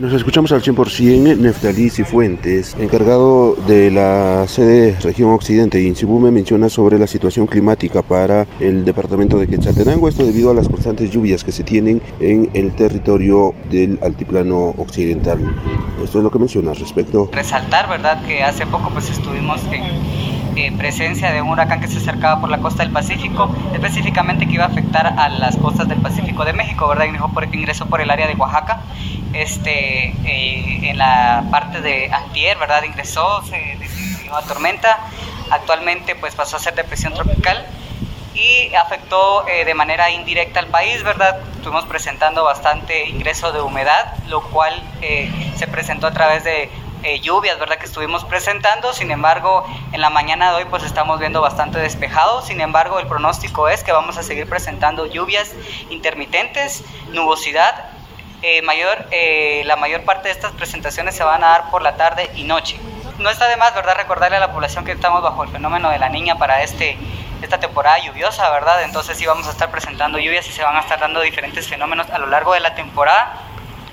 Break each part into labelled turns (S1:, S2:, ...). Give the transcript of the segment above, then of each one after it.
S1: Nos escuchamos al 100% Neftalí Cifuentes, encargado de la sede región occidente. Insibume menciona sobre la situación climática para el departamento de Quetzaltenango, esto debido a las constantes lluvias que se tienen en el territorio del altiplano occidental. Esto es lo que menciona respecto.
S2: Resaltar, ¿verdad?, que hace poco pues estuvimos en presencia de un huracán que se acercaba por la costa del Pacífico, específicamente que iba a afectar a las costas del Pacífico de México, ¿verdad? Ingresó por, el área de Oaxaca este, eh, en la parte de Antier, ¿verdad? Ingresó, se decidió a tormenta, actualmente pues pasó a ser depresión tropical y afectó eh, de manera indirecta al país, ¿verdad? Estuvimos presentando bastante ingreso de humedad, lo cual eh, se presentó a través de lluvias, ¿verdad? Que estuvimos presentando, sin embargo, en la mañana de hoy pues estamos viendo bastante despejado, sin embargo, el pronóstico es que vamos a seguir presentando lluvias intermitentes, nubosidad eh, mayor, eh, la mayor parte de estas presentaciones se van a dar por la tarde y noche. No está de más, ¿verdad?, recordarle a la población que estamos bajo el fenómeno de la niña para este, esta temporada lluviosa, ¿verdad? Entonces sí vamos a estar presentando lluvias y se van a estar dando diferentes fenómenos a lo largo de la temporada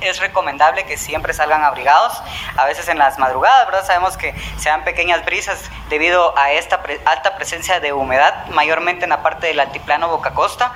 S2: es recomendable que siempre salgan abrigados, a veces en las madrugadas, ¿verdad? Sabemos que se dan pequeñas brisas debido a esta alta presencia de humedad, mayormente en la parte del altiplano Boca Costa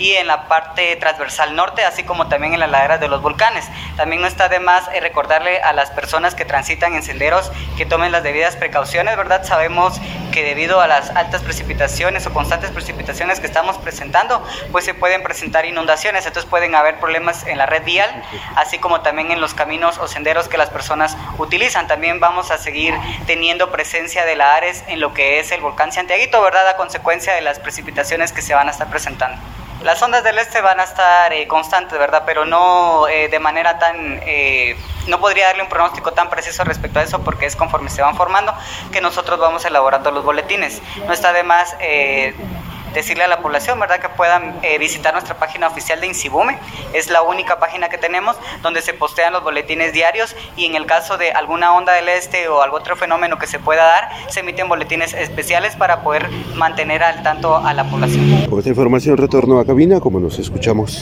S2: y en la parte transversal norte, así como también en las laderas de los volcanes. También no está de más eh, recordarle a las personas que transitan en senderos que tomen las debidas precauciones, ¿verdad? Sabemos que debido a las altas precipitaciones o constantes precipitaciones que estamos presentando, pues se pueden presentar inundaciones, entonces pueden haber problemas en la red vial, así como también en los caminos o senderos que las personas utilizan. También vamos a seguir teniendo presencia de la Ares en lo que es el volcán Santiaguito, ¿verdad? A consecuencia de las precipitaciones que se van a estar presentando. Las ondas del este van a estar eh, constantes, ¿verdad? Pero no eh, de manera tan... Eh, no podría darle un pronóstico tan preciso respecto a eso porque es conforme se van formando que nosotros vamos elaborando los boletines. No está de más decirle a la población, ¿verdad?, que puedan eh, visitar nuestra página oficial de Insibume. Es la única página que tenemos donde se postean los boletines diarios y en el caso de alguna onda del este o algún otro fenómeno que se pueda dar, se emiten boletines especiales para poder mantener al tanto a la población.
S1: Con esta información retorno a cabina, como nos escuchamos.